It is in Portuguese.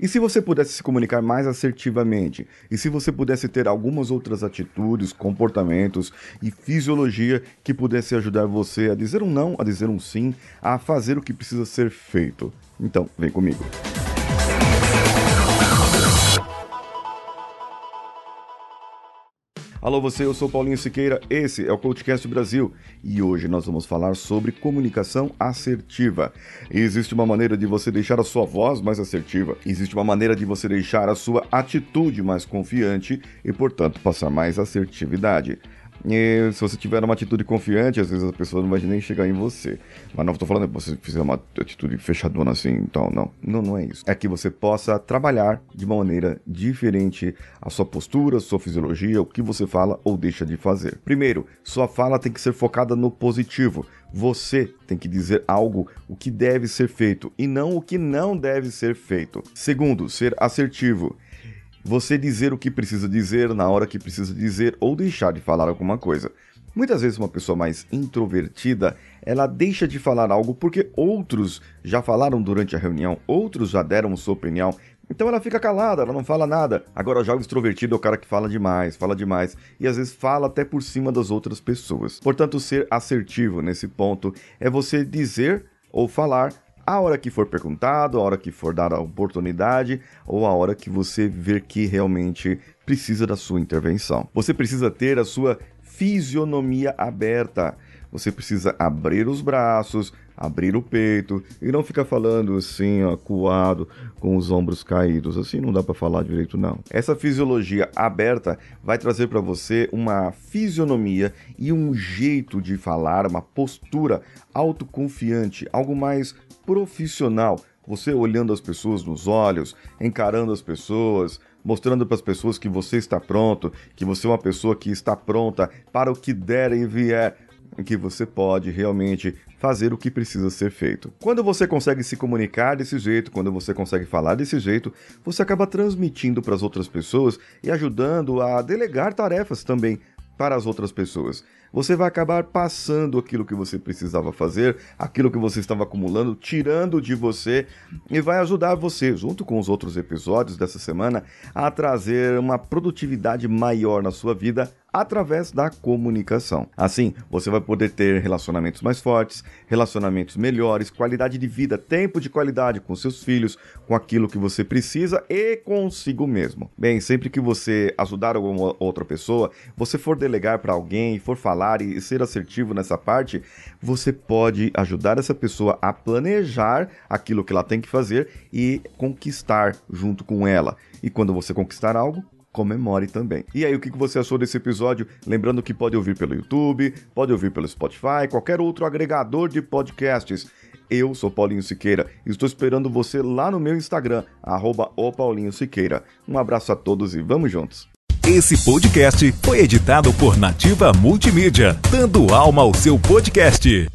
E se você pudesse se comunicar mais assertivamente? E se você pudesse ter algumas outras atitudes, comportamentos e fisiologia que pudesse ajudar você a dizer um não, a dizer um sim, a fazer o que precisa ser feito? Então, vem comigo. Alô você, eu sou Paulinho Siqueira, esse é o Coachcast Brasil e hoje nós vamos falar sobre comunicação assertiva. Existe uma maneira de você deixar a sua voz mais assertiva, existe uma maneira de você deixar a sua atitude mais confiante e, portanto, passar mais assertividade. E se você tiver uma atitude confiante, às vezes a pessoa não vai nem chegar em você. Mas não estou falando que você fizer uma atitude fechadona assim, então não. Não, não é isso. É que você possa trabalhar de uma maneira diferente a sua postura, a sua fisiologia, o que você fala ou deixa de fazer. Primeiro, sua fala tem que ser focada no positivo. Você tem que dizer algo o que deve ser feito e não o que não deve ser feito. Segundo, ser assertivo você dizer o que precisa dizer na hora que precisa dizer ou deixar de falar alguma coisa. Muitas vezes uma pessoa mais introvertida, ela deixa de falar algo porque outros já falaram durante a reunião, outros já deram sua opinião, então ela fica calada, ela não fala nada. Agora já o extrovertido é o cara que fala demais, fala demais e às vezes fala até por cima das outras pessoas. Portanto, ser assertivo nesse ponto é você dizer ou falar a hora que for perguntado, a hora que for dar a oportunidade ou a hora que você ver que realmente precisa da sua intervenção. Você precisa ter a sua fisionomia aberta. Você precisa abrir os braços, abrir o peito e não ficar falando assim, acuado, com os ombros caídos. Assim não dá para falar direito não. Essa fisiologia aberta vai trazer para você uma fisionomia e um jeito de falar, uma postura autoconfiante, algo mais profissional. Você olhando as pessoas nos olhos, encarando as pessoas, mostrando para as pessoas que você está pronto, que você é uma pessoa que está pronta para o que der e vier em que você pode realmente fazer o que precisa ser feito. Quando você consegue se comunicar desse jeito, quando você consegue falar desse jeito, você acaba transmitindo para as outras pessoas e ajudando a delegar tarefas também para as outras pessoas. Você vai acabar passando aquilo que você precisava fazer, aquilo que você estava acumulando, tirando de você e vai ajudar você, junto com os outros episódios dessa semana, a trazer uma produtividade maior na sua vida através da comunicação. Assim, você vai poder ter relacionamentos mais fortes, relacionamentos melhores, qualidade de vida, tempo de qualidade com seus filhos, com aquilo que você precisa e consigo mesmo. Bem, sempre que você ajudar alguma outra pessoa, você for delegar para alguém, for falar e ser assertivo nessa parte, você pode ajudar essa pessoa a planejar aquilo que ela tem que fazer e conquistar junto com ela. E quando você conquistar algo, comemore também. E aí, o que você achou desse episódio? Lembrando que pode ouvir pelo YouTube, pode ouvir pelo Spotify, qualquer outro agregador de podcasts. Eu sou Paulinho Siqueira e estou esperando você lá no meu Instagram, arroba Siqueira. Um abraço a todos e vamos juntos! Esse podcast foi editado por Nativa Multimídia, dando alma ao seu podcast.